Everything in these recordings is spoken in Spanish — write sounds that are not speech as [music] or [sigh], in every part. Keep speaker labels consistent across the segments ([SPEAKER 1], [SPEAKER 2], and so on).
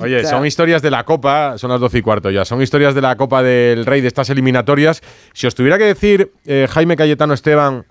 [SPEAKER 1] Oye, son historias de la Copa, son las 12 y cuarto ya, son historias de la Copa del Rey de estas eliminatorias. Si os tuviera que decir, eh, Jaime Cayetano Esteban,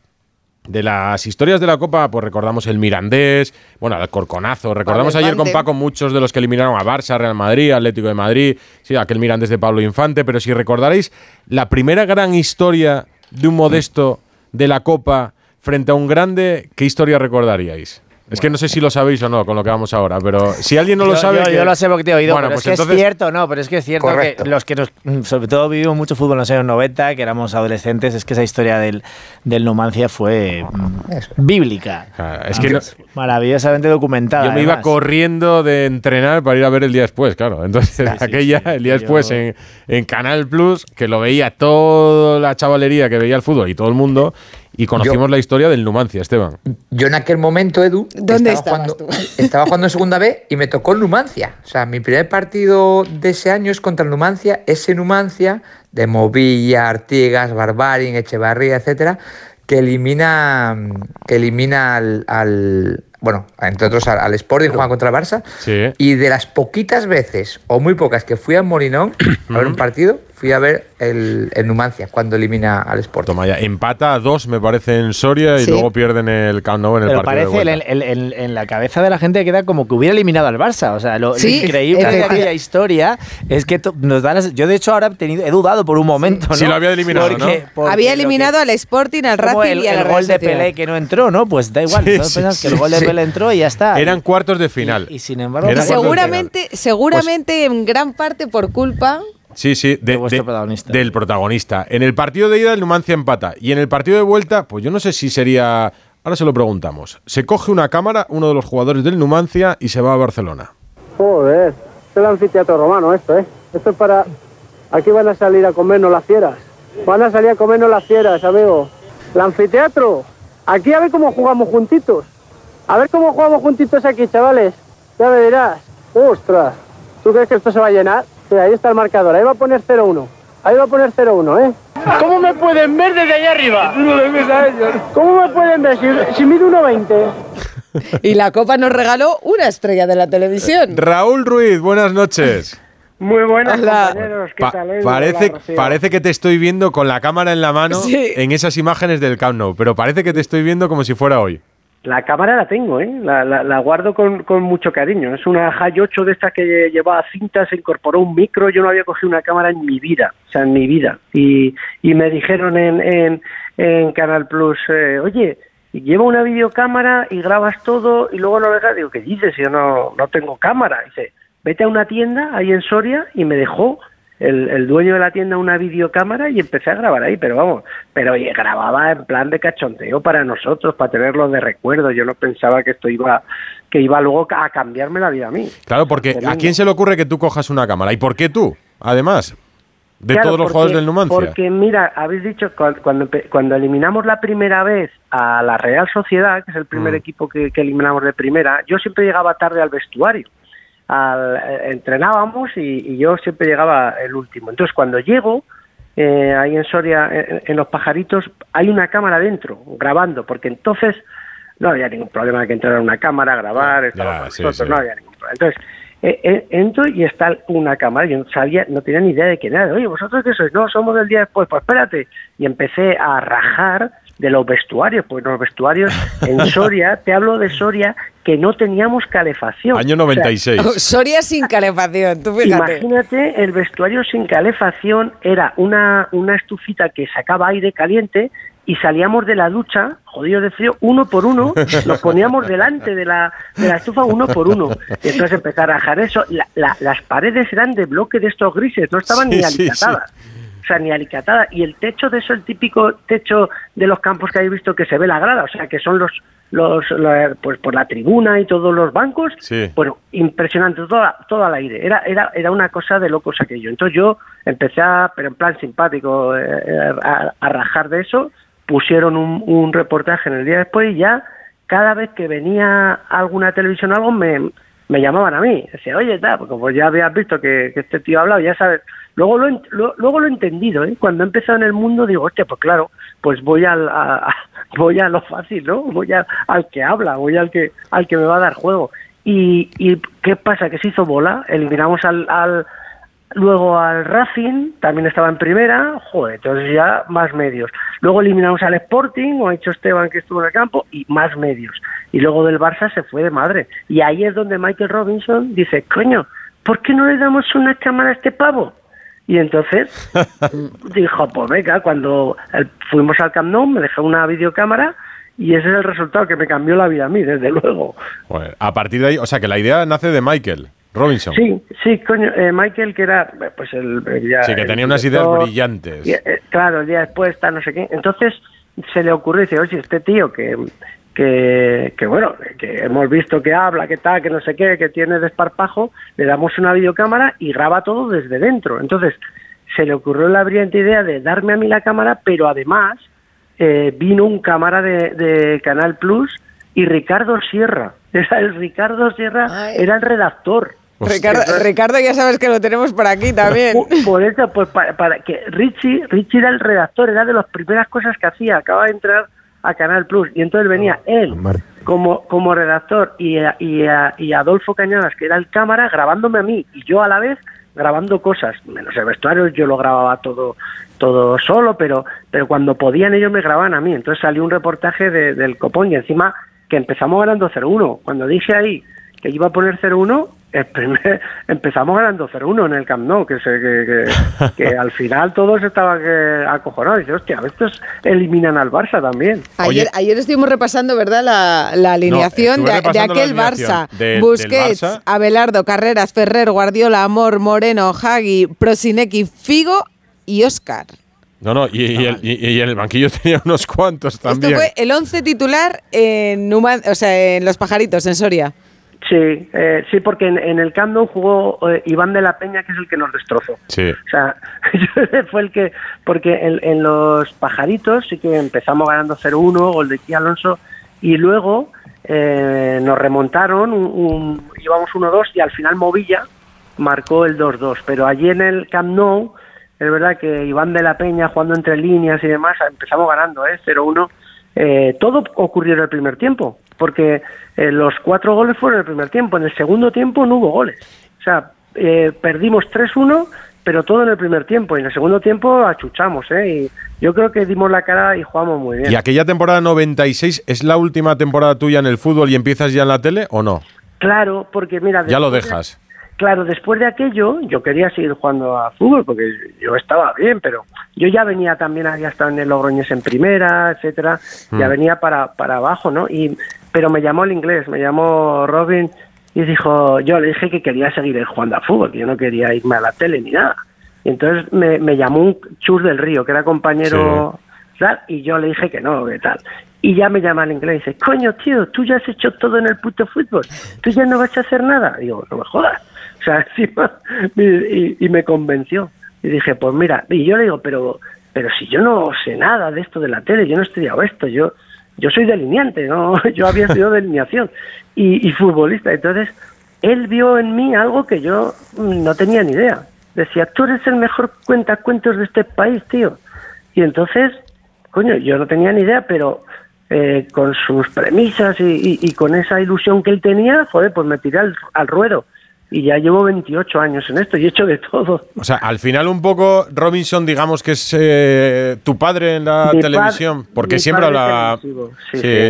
[SPEAKER 1] de las historias de la Copa, pues recordamos el Mirandés, bueno, el Corconazo. Recordamos ayer con Paco muchos de los que eliminaron a Barça, Real Madrid, Atlético de Madrid, sí, aquel Mirandés de Pablo Infante. Pero si recordaréis, la primera gran historia de un modesto de la Copa frente a un grande, ¿qué historia recordaríais? Es que no sé si lo sabéis o no con lo que vamos ahora, pero si alguien no lo sabe.
[SPEAKER 2] Yo, lo sé porque te he oído, pero pues es que es cierto, no, pero es que es cierto que los que nos, sobre todo vivimos mucho fútbol en los años 90, que éramos adolescentes, es que esa historia del, del Numancia fue mm, bíblica.
[SPEAKER 1] es que
[SPEAKER 2] maravillosamente documentada.
[SPEAKER 1] Yo me iba corriendo de entrenar para ir a ver el día después, claro. Entonces, [laughs] aquella, el día después en, en Canal Plus, que lo veía toda la chavalería que veía el fútbol y todo el mundo, y conocimos la historia del Numancia, Esteban.
[SPEAKER 3] Yo en aquel momento, Edu,
[SPEAKER 4] ¿Dónde estaba, jugando, [laughs]
[SPEAKER 3] estaba jugando en segunda B y me tocó el Numancia. O sea, mi primer partido de ese año es contra el Numancia, ese Numancia de Movilla, Artigas, Barbarin, Echevarría, etcétera, que elimina, que elimina al, bueno, entre otros al, Sporting, juega contra el Barça.
[SPEAKER 1] Sí.
[SPEAKER 3] Y de las poquitas veces, o muy pocas, que fui a Molinón a ver un partido, fui a ver el, Numancia cuando elimina al Sport.
[SPEAKER 1] Toma ya, empata a dos, me parece, en Soria y luego pierden el Camp Nou en el
[SPEAKER 2] Pero
[SPEAKER 1] partido.
[SPEAKER 2] parece en, la cabeza de la gente queda como que hubiera eliminado al Barça. O sea, lo, increíble de aquella historia es que nos da Yo, de hecho, ahora he, tenido, he dudado por un momento. ¿no?
[SPEAKER 1] Sí, lo había eliminado, ¿no?
[SPEAKER 4] había eliminado al Sporting, al Racing
[SPEAKER 2] el,
[SPEAKER 4] y al
[SPEAKER 2] el gol de Pelé que no entró, ¿no? Pues da igual. [laughs] Sí, que el gol de Pelé entró y ya está.
[SPEAKER 1] Eran cuartos de final.
[SPEAKER 2] Y, sin embargo,
[SPEAKER 4] seguramente, seguramente en gran parte por culpa
[SPEAKER 1] Sí, sí, del protagonista. En el partido de ida el Numancia empata y en el partido de vuelta, pues yo no sé si sería... Ahora se lo preguntamos. Se coge una cámara, uno de los jugadores del Numancia, y se va a Barcelona.
[SPEAKER 5] Joder, es el anfiteatro romano esto, ¿eh? Esto es para... Aquí van a salir a comernos las fieras. Van a salir a comernos las fieras, amigo. El anfiteatro. Aquí a ver cómo jugamos juntitos. A ver cómo jugamos juntitos aquí, chavales. Ya me dirás. Ostras. ¿Tú crees que esto se va a llenar? Ahí está el marcador, ahí va a poner 0-1. Ahí va a poner 0-1, ¿eh? ¿Cómo me pueden ver desde allá arriba? ¿Cómo me pueden ver si, si mido 1,20?
[SPEAKER 4] Y la Copa nos regaló una estrella de la televisión.
[SPEAKER 1] Raúl Ruiz, buenas noches.
[SPEAKER 5] Muy buenas, compañeros. ¿Qué tal,
[SPEAKER 1] parece, parece que te estoy viendo con la cámara en la mano en esas imágenes del Camp Nou, pero parece que te estoy viendo como si fuera hoy.
[SPEAKER 5] La cámara la tengo, ¿eh? La, la, guardo con, con, mucho cariño. Es una High 8 de estas que llevaba cintas, se incorporó un micro. Yo no había cogido una cámara en mi vida, o sea, en mi vida. Y, y me dijeron en, en, Canal Plus, eh, oye, lleva una videocámara y grabas todo y luego no dejas. Digo, ¿qué dices? Yo no, no tengo cámara. Dice, vete a una tienda ahí en Soria y me dejó el, dueño de la tienda una videocámara y empecé a grabar ahí, pero vamos, pero grababa en plan de cachonteo para nosotros, para tenerlo de recuerdo. Yo no pensaba que esto iba, que iba luego a cambiarme la vida a mí.
[SPEAKER 1] Claro, porque ¿a quién se le ocurre que tú cojas una cámara? ¿Y por qué tú? Además, de todos los jugadores del Numancia.
[SPEAKER 5] Porque mira, habéis dicho cuando, cuando eliminamos la primera vez a la Real Sociedad, que es el primer mm. equipo que eliminamos de primera, yo siempre llegaba tarde al vestuario al, eh, entrenábamos y, yo siempre llegaba el último. Entonces, cuando llego, eh, ahí en Soria, en, Los Pajaritos, hay una cámara dentro, grabando, porque entonces no había ningún problema de que entrara una cámara a grabar, nosotros, no había ningún problema. Entonces, eh, entro y está una cámara, yo no sabía, no tenía ni idea de quién era. Oye, ¿vosotros qué sois? No, somos del día después, pues espérate. Y empecé a rajar de los vestuarios, pues los vestuarios en [laughs] Soria, te hablo de Soria, que no teníamos calefacción.
[SPEAKER 1] Año 96. [laughs]
[SPEAKER 4] Soria sin calefacción, tú fíjate.
[SPEAKER 5] Imagínate, el vestuario sin calefacción era una, una estufita que sacaba aire caliente y salíamos de la ducha, jodidos de frío, uno por uno, [laughs] nos poníamos delante de la, de la estufa uno por uno. Y entonces empezar a rajar eso. las paredes eran de bloque de estos grises, no estaban ni alicatadas sea, ni alicatada. Y el techo de eso, el típico techo de los campos que habéis visto que se ve la grada, o sea, que son los, los, pues por la tribuna y todos los bancos, bueno, impresionante, todo, todo al aire. Era, era, era una cosa de locos aquello. Entonces yo empecé a, pero en plan simpático, eh, eh, a, rajar de eso, pusieron un, un reportaje en el día después y ya cada vez que venía alguna televisión o algo me, me llamaban a mí. Decía, oye, tal, porque pues ya habías visto que, este tío ha hablado, ya sabes, Luego lo, luego lo he entendido, ¿eh? Cuando he empezado en el mundo digo, hostia, pues claro, pues voy al, a, [laughs] voy a lo fácil, ¿no? Voy al que habla, voy al que, al que me va a dar juego. Y, y ¿qué pasa? Que se hizo bola, eliminamos al, al luego al Racing, también estaba en primera, joder, entonces ya más medios. Luego eliminamos al Sporting, o ha dicho Esteban que estuvo en el campo, y más medios. Y luego del Barça se fue de madre. Y ahí es donde Michael Robinson dice, coño, ¿por qué no le damos una cámara a este pavo? Y entonces [laughs] dijo, pues venga, cuando fuimos al Camp Nou me dejó una videocámara y ese es el resultado que me cambió la vida a mí, desde luego.
[SPEAKER 1] a partir de ahí, o sea que la idea nace de Michael. Robinson.
[SPEAKER 5] Sí, sí, coño, eh, Michael que era, pues el...
[SPEAKER 1] sí, que tenía unas ideas brillantes.
[SPEAKER 5] Eh, claro, el día después está no sé qué. Entonces se le ocurrió, dice, oye, este tío que, que, que, bueno, que hemos visto que habla, que tal, que no sé qué, que tiene desparpajo, le damos una videocámara y graba todo desde dentro. Entonces se le ocurrió la brillante idea de darme a mí la cámara, pero además eh, vino un cámara de, de Canal Plus y Ricardo Sierra. [laughs] Era el Ricardo Sierra era el redactor.
[SPEAKER 4] Ricardo, ya sabes que lo tenemos por aquí también.
[SPEAKER 5] Por, eso, pues para, que Richie, Richie era el redactor, era de las primeras cosas que hacía, acaba de entrar a Canal Plus y entonces venía él como, como redactor y, y, y Adolfo Cañadas, que era el cámara, grabándome a mí y yo a la vez grabando cosas, menos el vestuario, yo lo grababa todo todo solo, pero pero cuando podían ellos me grababan a mí. Entonces salió un reportaje del Copón y encima que empezamos ganando 0-1. Cuando dije ahí que iba a poner 0-1, [laughs] empezamos ganando 0-1 en el Camp Nou, que, [laughs] que, al final todos estaban acojonados. Dice, hostia, estos eliminan al Barça también.
[SPEAKER 4] Ayer, ayer estuvimos repasando, ¿verdad?, la, alineación de, aquel Barça. Busquets, Abelardo, Carreras, Ferrer, Guardiola, Amor, Moreno, Hagi, Prosinecki, Figo y Oscar.
[SPEAKER 1] No, no, y, en el banquillo [laughs] tenía unos cuantos también.
[SPEAKER 4] Esto fue el 11 titular en, o sea, en Los Pajaritos, en Soria.
[SPEAKER 5] Sí, eh, sí, porque en, el Camp Nou jugó eh, Iván de la Peña, que es el que nos destrozó.
[SPEAKER 1] Sí.
[SPEAKER 5] O sea, [laughs] fue el que, porque en, los pajaritos sí que empezamos ganando 0-1, gol de Kia Alonso, y luego eh, nos remontaron, un, íbamos 1-2 y al final Movilla marcó el 2-2. Pero allí en el Camp Nou, es verdad que Iván de la Peña jugando entre líneas y demás, empezamos ganando, ¿eh? 0-1. todo ocurrió en el primer tiempo porque eh, los cuatro goles fueron en el primer tiempo, en el segundo tiempo no hubo goles. O sea, eh, perdimos 3-1, pero todo en el primer tiempo, y en el segundo tiempo achuchamos, ¿eh? Y yo creo que dimos la cara y jugamos muy bien.
[SPEAKER 1] ¿Y aquella temporada 96 es la última temporada tuya en el fútbol y empiezas ya en la tele o no?
[SPEAKER 5] Claro, porque mira...
[SPEAKER 1] Ya lo dejas.
[SPEAKER 5] Claro, después de aquello yo quería seguir jugando a fútbol porque yo estaba bien, pero yo ya venía también, había estado en el Logroñés en primera, etcétera, ya mm. venía para, para abajo, ¿no? Y pero me llamó el inglés, me llamó Robin y dijo, yo le dije que quería seguir jugando a fútbol, que yo no quería irme a la tele ni nada. Y entonces me, me llamó un chus del río, que era compañero, y yo le dije que no, que tal. Y ya me llama el inglés y dice, coño, tío, tú ya has hecho todo en el puto fútbol, tú ya no vas a hacer nada. Y digo, no me jodas. O sea, [laughs] encima, y, y me convenció. Y dije, pues mira, y yo le digo, pero, pero si yo no sé nada de esto de la tele, yo no he estudiado esto, yo yo soy delineante, ¿no? [laughs] yo había estudiado delineación y, futbolista. Entonces, él vio en mí algo que yo no tenía ni idea. Decía, tú eres el mejor cuentacuentos de este país, tío. Y entonces, coño, yo no tenía ni idea, pero eh, con sus premisas y, con esa ilusión que él tenía, joder, pues me tiré al ruedo y ya llevo 28 años en esto y he hecho de todo.
[SPEAKER 1] O sea, al final un poco Robinson, digamos que es eh, tu padre en la televisión, porque siempre habla,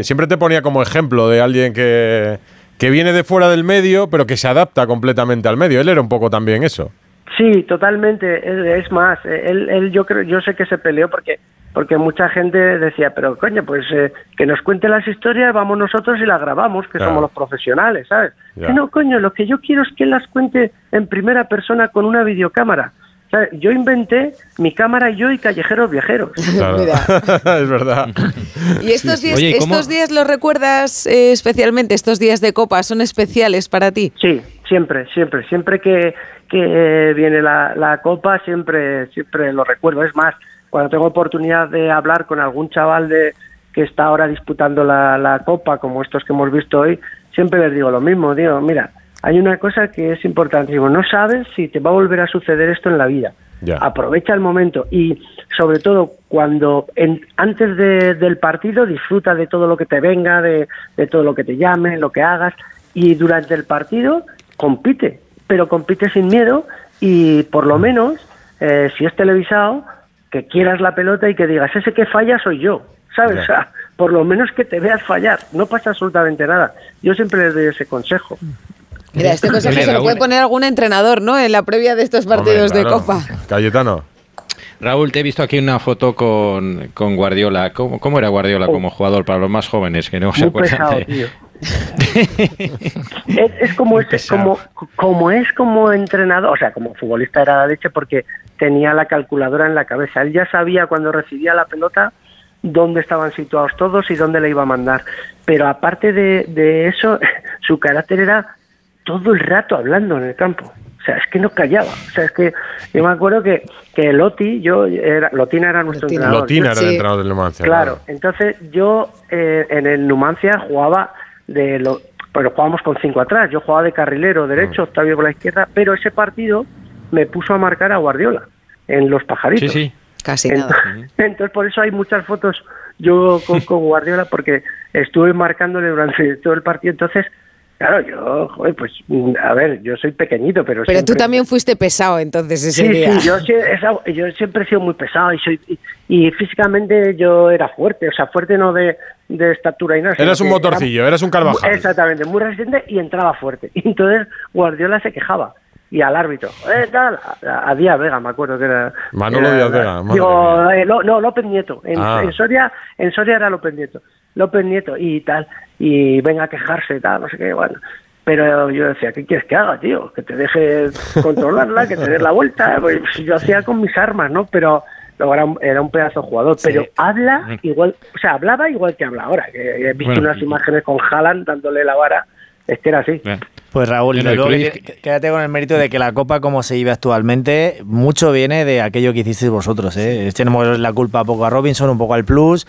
[SPEAKER 1] siempre te ponía como ejemplo de alguien que, que viene de fuera del medio, pero que se adapta completamente al medio. Él era un poco también eso.
[SPEAKER 5] Sí, totalmente. Es más, él, él yo creo, yo sé que se peleó porque porque mucha gente decía, pero coño, pues eh, que nos cuente las historias, vamos nosotros y las grabamos, que somos los profesionales, ¿sabes? Que no, coño, lo que yo quiero es que las cuente en primera persona con una videocámara. yo inventé mi cámara y yo y callejeros viajeros. [laughs] [laughs]
[SPEAKER 1] es verdad. [laughs]
[SPEAKER 4] ¿Y estos días, estos días los recuerdas eh, especialmente? ¿Estos días de copa son especiales para ti?
[SPEAKER 5] Sí, siempre, siempre. Siempre que, que viene la, la copa, siempre, siempre lo recuerdo. Es más, cuando tengo oportunidad de hablar con algún chaval de que está ahora disputando la, copa, como estos que hemos visto hoy, siempre les digo lo mismo, digo, mira, hay una cosa que es importantísimo, no sabes si te va a volver a suceder esto en la vida. Aprovecha el momento y sobre todo cuando en, antes del partido disfruta de todo lo que te venga, de, de todo lo que te llame, lo que hagas y durante el partido compite, pero compite sin miedo y por lo menos, eh, si es televisado, que quieras la pelota y que digas, ese que falla soy yo, ¿sabes? O sea, por lo menos que te veas fallar, no pasa absolutamente nada. Yo siempre les doy ese consejo.
[SPEAKER 4] Mira, este consejo se lo puede poner algún entrenador, ¿no? En la previa de estos partidos de Copa.
[SPEAKER 1] Cayetano.
[SPEAKER 6] Raúl, te he visto aquí una foto con, con Guardiola. ¿Cómo, ¿Cómo, era Guardiola oh. como jugador para los más jóvenes que no se acuerdan [laughs]
[SPEAKER 5] es, como, es, como, como es como entrenador, o sea, como futbolista era la leche porque tenía la calculadora en la cabeza. Él ya sabía cuando recibía la pelota dónde estaban situados todos y dónde le iba a mandar. Pero aparte de, de eso, [laughs] su carácter era todo el rato hablando en el campo. O sea, es que no callaba. O sea, es que yo me acuerdo que, que Loti, yo, era, Lotina era nuestro entrenador.
[SPEAKER 1] Lotina era el entrenador del Numancia.
[SPEAKER 5] Claro, entonces yo eh, en el Numancia jugaba de lo, pero jugábamos con cinco atrás. Yo jugaba de carrilero derecho, mm. Octavio con la izquierda, pero ese partido me puso a marcar a Guardiola en los pajaritos.
[SPEAKER 6] Sí, sí.
[SPEAKER 4] Casi
[SPEAKER 5] entonces,
[SPEAKER 4] nada. [laughs]
[SPEAKER 5] Entonces, por eso hay muchas fotos yo con, [laughs] con Guardiola, porque estuve marcándole durante todo el partido. Entonces, Claro, yo, joder, pues, a ver, yo soy pequeñito, pero.
[SPEAKER 4] Pero tú también fuiste pesado entonces ese
[SPEAKER 5] sí,
[SPEAKER 4] día.
[SPEAKER 5] Sí, yo, yo siempre he sido muy pesado y, soy, y, físicamente yo era fuerte, o sea, fuerte no de, de estatura y nada.
[SPEAKER 1] Eras un motorcillo, eras un Carvajal.
[SPEAKER 5] Exactamente, muy resistente y entraba fuerte. Y [laughs] entonces Guardiola se quejaba y al árbitro. Eh, tal, a, Díaz Vega, me acuerdo que era.
[SPEAKER 1] Manolo Díaz Vega.
[SPEAKER 5] Digo, eh, no, López Nieto. En, ah. en, Soria, en Soria era López Nieto. López Nieto y tal y venga a quejarse y tal, no sé qué, bueno. Pero yo decía, ¿qué quieres que haga, tío? Que te deje controlarla, que te des la vuelta. Pues yo hacía con mis armas, ¿no? Pero luego era un, era un pedazo jugador. Pero habla igual, o sea, hablaba igual que habla ahora. Que he visto unas imágenes con Haaland dándole la vara. Es que era así.
[SPEAKER 2] Pues Raúl, quédate con el mérito de que la Copa, como se vive actualmente, mucho viene de aquello que hicisteis vosotros. ¿eh? Tenemos la culpa poco a Robinson, un poco al Plus,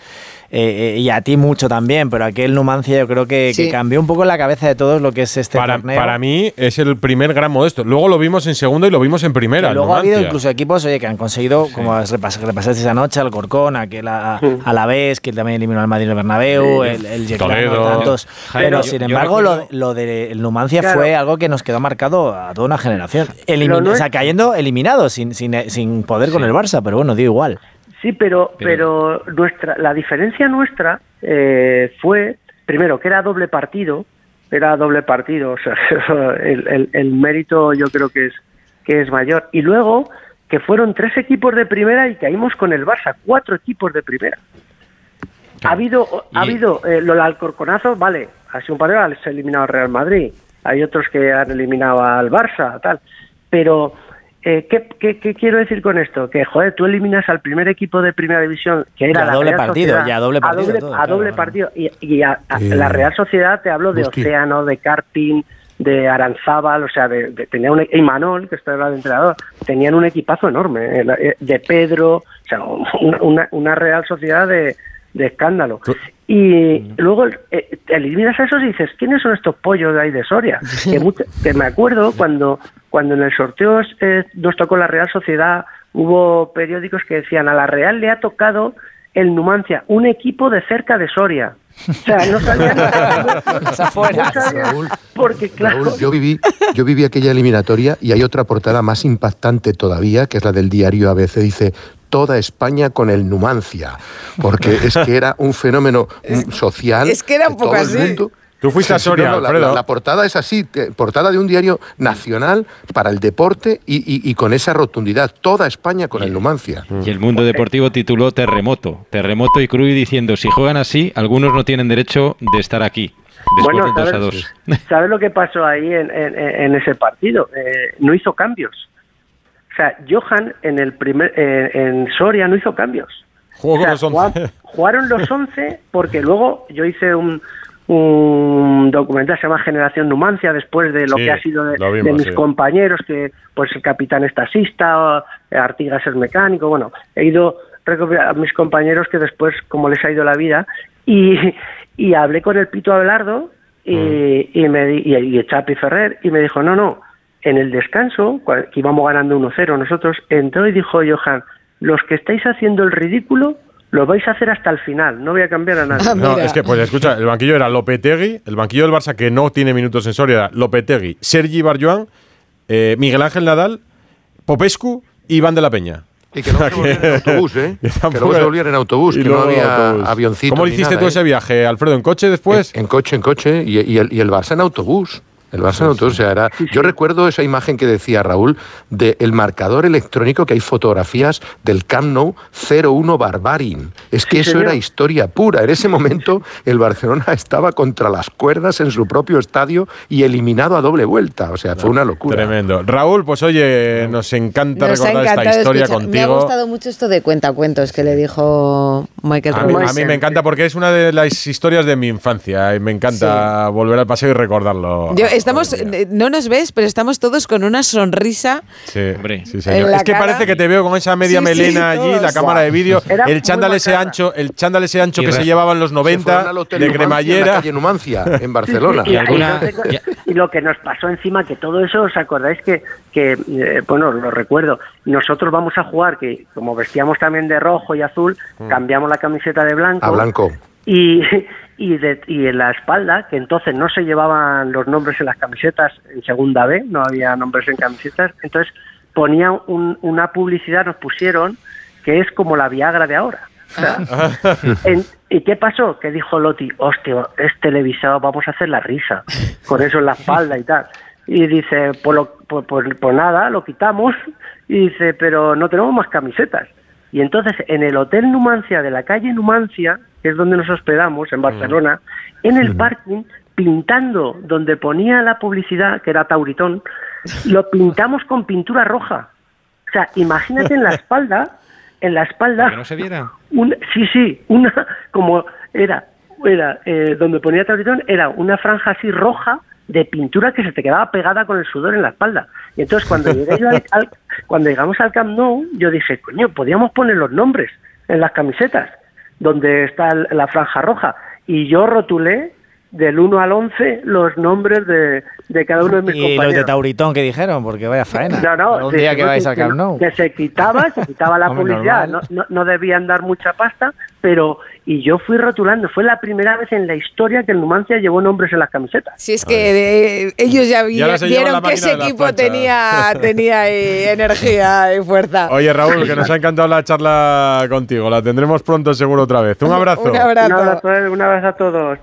[SPEAKER 2] eh, eh, y a ti mucho también, pero aquel Numancia yo creo que, cambió un poco la cabeza de todos lo que es este
[SPEAKER 1] para,
[SPEAKER 2] torneo.
[SPEAKER 1] Para mí es el primer gran modesto. Luego lo vimos en segundo y lo vimos en primera.
[SPEAKER 2] luego ha habido incluso equipos oye, que han conseguido, como repasaste esa noche, al Corcón, aquel a, a, la vez, que también eliminó al Madrid el Bernabéu, el, el tantos. pero sin embargo, lo, lo del Numancia fue algo que nos quedó marcado a toda una generación. o sea, cayendo eliminado, sin, sin, sin poder con el Barça, pero bueno, dio igual.
[SPEAKER 5] Sí, pero, pero, nuestra, la diferencia nuestra eh, fue, primero, que era doble partido, era doble partido, o sea, [laughs] el, el, mérito yo creo que es, que es mayor. Y luego, que fueron tres equipos de primera y caímos con el Barça, cuatro equipos de primera. Ha habido, ha habido eh, lo del Alcorconazo, vale, ha sido un partido, se ha eliminado al Real Madrid, hay otros que han eliminado al Barça, tal, pero eh, ¿qué, qué, quiero decir con esto? Que, joder, tú eliminas al primer equipo de primera división, que era la
[SPEAKER 2] doble
[SPEAKER 5] Real
[SPEAKER 2] partido,
[SPEAKER 5] Sociedad,
[SPEAKER 2] ya doble partido.
[SPEAKER 5] A doble, partido. Y, a, la Real Sociedad te hablo de Océano, de Carpin, de Aranzábal, o sea, de, tenía un y Manol, que está el entrenador, tenían un equipazo enorme, eh, eh, de Pedro, o sea, una, una Real Sociedad de, de escándalo. Y luego eh, eliminas a esos y dices, ¿quiénes son estos pollos de ahí de Soria? [laughs] que, me acuerdo cuando, cuando en el sorteo eh, nos tocó la Real Sociedad, hubo periódicos que decían, a la Real le ha tocado el Numancia, un equipo de cerca de Soria. O sea, no sabían [laughs]
[SPEAKER 7] Raúl, porque claro. yo viví, yo viví aquella eliminatoria y hay otra portada más impactante todavía, que es la del diario ABC, dice toda España con el Numancia, porque es que era un fenómeno [laughs] social.
[SPEAKER 4] Es que era un poco así.
[SPEAKER 1] Tú fuiste a Soria,
[SPEAKER 7] la, portada es así, portada de un diario nacional para el deporte y, con esa rotundidad. Toda España con el Numancia.
[SPEAKER 6] Y el mundo deportivo tituló Terremoto. Terremoto y Cruz diciendo, si juegan así, algunos no tienen derecho de estar aquí. bueno,
[SPEAKER 5] ¿sabes, lo que pasó ahí en, ese partido? Eh, no hizo cambios. Sea, Johan en el primer eh, en Soria no hizo cambios. [laughs] Jugaron los 11 porque luego yo hice un, un documental se llama Generación Numancia después de lo que ha sido de, mis compañeros que pues el capitán es taxista Artigas es mecánico bueno he ido a mis compañeros que después como les ha ido la vida y, y hablé con el Pito Abelardo y, mm. y me y, y Chapi Ferrer y me dijo no no en el descanso, que íbamos ganando 1-0 nosotros, entró y dijo Johan, los que estáis haciendo el ridículo, lo vais a hacer hasta el final, no voy a cambiar a nadie.
[SPEAKER 1] no, es que, pues escucha, el banquillo era Lopetegui, el banquillo del Barça que no tiene minutos en Soria era Lopetegui, Sergi Barjuan, eh, Miguel Ángel Nadal, Popescu y Iván de la Peña.
[SPEAKER 7] Y que no se [laughs] volvieran en autobús, ¿eh? [laughs] Que, que no se volvieran en autobús, que no había avioncito.
[SPEAKER 1] ¿Cómo hiciste tú ese viaje, Alfredo? ¿En coche después?
[SPEAKER 7] En, coche, en coche, y, y, el, y el Barça en autobús. El Barça no, o sea, era, yo recuerdo esa imagen que decía Raúl del marcador electrónico que hay fotografías del Camp Nou 0-1 Barbarin. Es que eso era historia pura. En ese momento el Barcelona [laughs] estaba contra las cuerdas en su propio estadio y eliminado a doble vuelta. O sea, fue una locura.
[SPEAKER 1] Tremendo. Raúl, pues oye, nos encanta recordar esta historia contigo. Me ha
[SPEAKER 4] gustado mucho esto de cuentacuentos que le dijo Michael
[SPEAKER 1] a a mí me encanta porque es una de las historias de mi infancia y me encanta volver al paseo y recordarlo
[SPEAKER 4] estamos, eh, no nos ves, pero estamos todos con una sonrisa.
[SPEAKER 1] Sí, hombre, sí, señor. Es que parece que te veo con esa media melena allí, la cámara de vídeo, el chándal ese ancho, el chándal ese ancho que se llevaba en los 90 de cremallera.
[SPEAKER 7] En Numancia, en [laughs] [laughs] Barcelona.
[SPEAKER 5] y, lo que nos pasó encima, que todo eso, ¿os acordáis que, que eh, bueno, lo recuerdo, nosotros vamos a jugar, que como vestíamos también de rojo y azul, mm. cambiamos la camiseta de blanco.
[SPEAKER 7] A blanco.
[SPEAKER 5] Y, [laughs] y, de, y en la espalda, que entonces no se llevaban los nombres en las camisetas en segunda B, no había nombres en camisetas, entonces ponían una publicidad, nos pusieron, que es como la Viagra de ahora. ¿Y qué pasó? Que dijo Loti, hostia, es televisado, vamos a hacer la risa, con eso en la espalda y tal. Y dice, pues, lo, pues, pues, pues nada, lo quitamos, y dice, pero no tenemos más camisetas. Y entonces en el Hotel Numancia de la calle Numancia, que es donde nos hospedamos, en Barcelona, en el parking, pintando donde ponía la publicidad, que era Tauritón, lo pintamos con pintura roja. O sea, imagínate en la espalda, en la espalda.
[SPEAKER 6] ¿Que no se viera?
[SPEAKER 5] sí, sí, una, como era, era eh, donde ponía Tauritón, era una franja así roja de pintura que se te quedaba pegada con el sudor en la espalda. Y entonces cuando llegué al, cuando llegamos al Camp Nou, yo dije, coño, podíamos poner los nombres en las camisetas donde está la franja roja. Y yo rotulé del 1 al 11 los nombres de, de cada uno de mis compañeros.
[SPEAKER 2] Y los de Tauritón que dijeron, porque vaya faena.
[SPEAKER 5] No, no.
[SPEAKER 2] Un día que vais al Camp Nou.
[SPEAKER 5] Que se quitaba, se quitaba la publicidad, no, no, no, debían dar mucha pasta, pero y yo fui rotulando. Fue la primera vez en la historia que el Numancia llevó nombres en las camisetas.
[SPEAKER 4] Si es que ellos ya, vieron que ese equipo tenía, tenía [laughs] energía y fuerza.
[SPEAKER 1] Oye, Raúl, que nos ha [laughs] encantado la charla [laughs] contigo. La tendremos pronto seguro otra vez. Un abrazo.
[SPEAKER 4] Un abrazo.
[SPEAKER 5] Un abrazo, a todos.